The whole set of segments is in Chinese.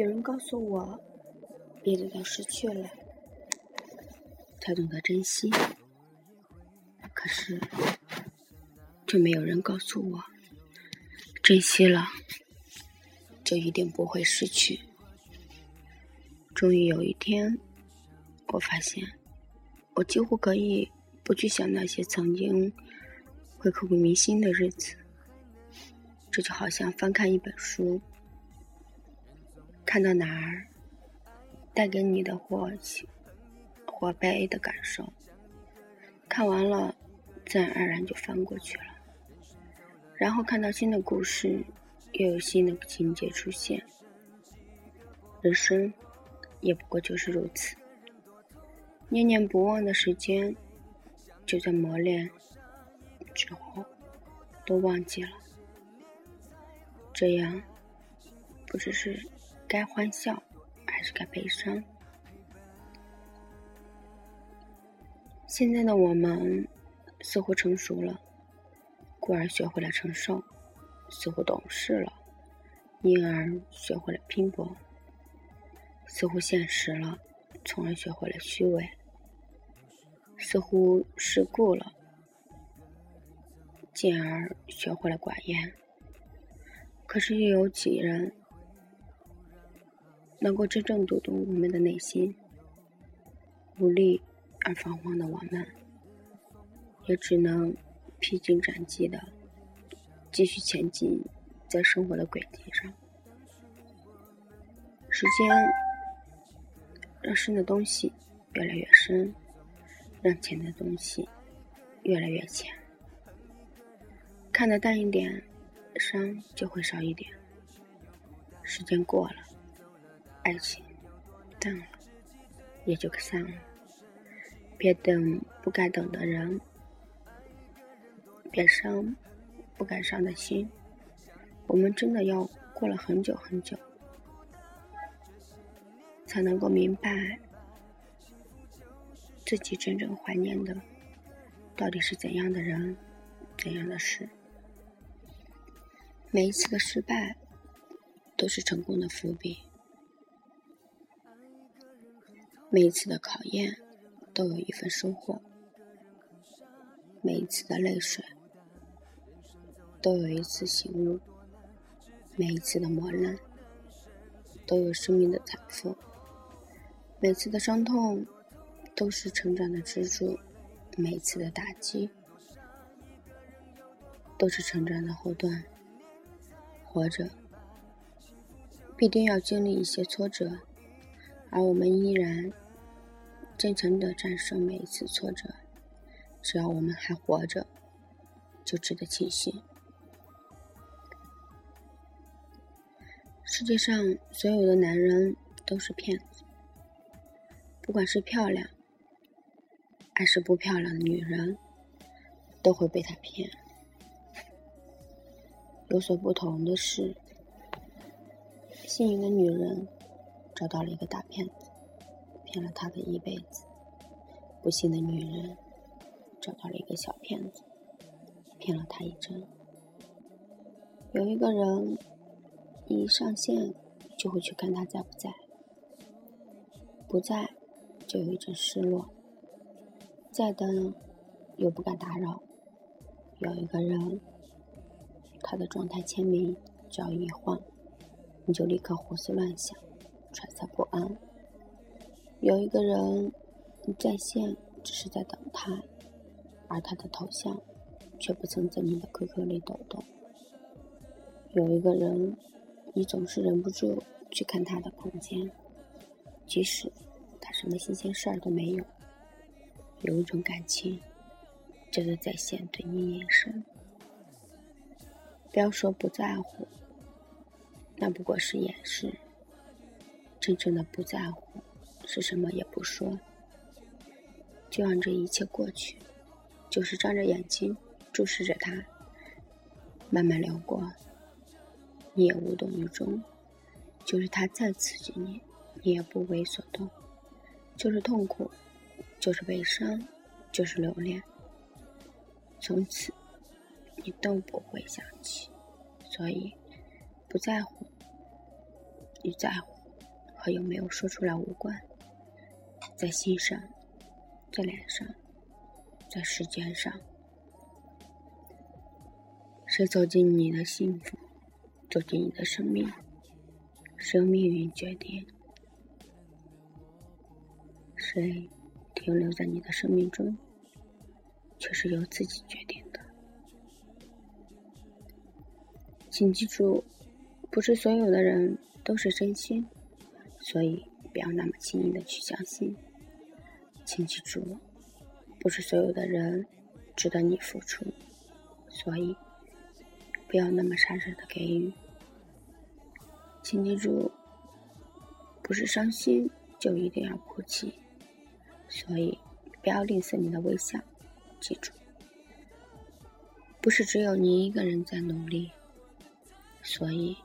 有人告诉我，别等到失去了才懂得珍惜。可是，却没有人告诉我，珍惜了就一定不会失去。终于有一天，我发现，我几乎可以不去想那些曾经会刻骨铭心的日子。这就好像翻看一本书，看到哪儿带给你的或喜或悲的感受，看完了。自然而然就翻过去了，然后看到新的故事，又有新的情节出现。人生也不过就是如此，念念不忘的时间，就在磨练之后都忘记了。这样，不知是该欢笑还是该悲伤。现在的我们。似乎成熟了，故而学会了承受；似乎懂事了，因而学会了拼搏；似乎现实了，从而学会了虚伪；似乎世故了，进而学会了寡言。可是，又有几人能够真正读懂我们的内心？无力而彷徨的我们。也只能披荆斩棘的继续前进，在生活的轨迹上。时间让深的东西越来越深，让浅的东西越来越浅。看得淡一点，伤就会少一点。时间过了，爱情淡了，也就散了。别等不该等的人。别伤不该伤的心，我们真的要过了很久很久，才能够明白自己真正怀念的到底是怎样的人、怎样的事。每一次的失败都是成功的伏笔，每一次的考验都有一份收获，每一次的泪水。都有一次醒悟，每一次的磨难都有生命的财富，每次的伤痛都是成长的支柱，每一次的打击都是成长的后盾。活着必定要经历一些挫折，而我们依然真诚的战胜每一次挫折。只要我们还活着，就值得庆幸。世界上所有的男人都是骗子，不管是漂亮还是不漂亮的女人，都会被他骗。有所不同的是，幸运的女人找到了一个大骗子，骗了他的一辈子；不幸的女人找到了一个小骗子，骗了他一生。有一个人。一上线就会去看他在不在，不在就有一阵失落，再等又不敢打扰。有一个人，他的状态签名只要一换，你就立刻胡思乱想，揣测不安。有一个人，你在线只是在等他，而他的头像却不曾在你的 QQ 里抖动。有一个人。你总是忍不住去看他的空间，即使他什么新鲜事儿都没有。有一种感情，叫做在线对你眼神。不要说不在乎，那不过是掩饰。真正的不在乎，是什么也不说，就让这一切过去，就是张着眼睛注视着他，慢慢流过。你也无动于衷，就是他再刺激你，你也不为所动。就是痛苦，就是悲伤，就是留恋。从此，你都不会想起。所以，不在乎，与在乎，和有没有说出来无关，在心上，在脸上，在时间上，谁走进你的幸福，走进你的生命，是由命运决定；谁停留在你的生命中，却是由自己决定的。请记住，不是所有的人都是真心。所以，不要那么轻易的去相信。请记住，不是所有的人值得你付出，所以不要那么傻傻的给予。请记住，不是伤心就一定要哭泣，所以不要吝啬你的微笑。记住，不是只有你一个人在努力，所以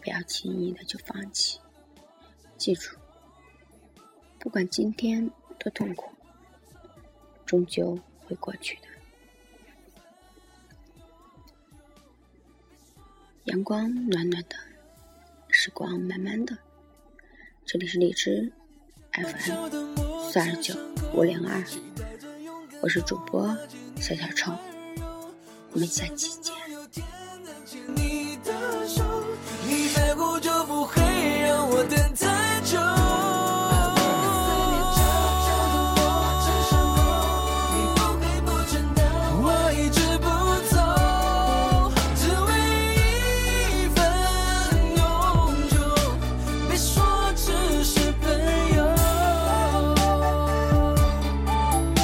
不要轻易的就放弃。记住，不管今天多痛苦，终究会过去的。阳光暖暖的，时光慢慢的。这里是荔枝 FM 四二九五零二，我是主播小小臭，我们下期见。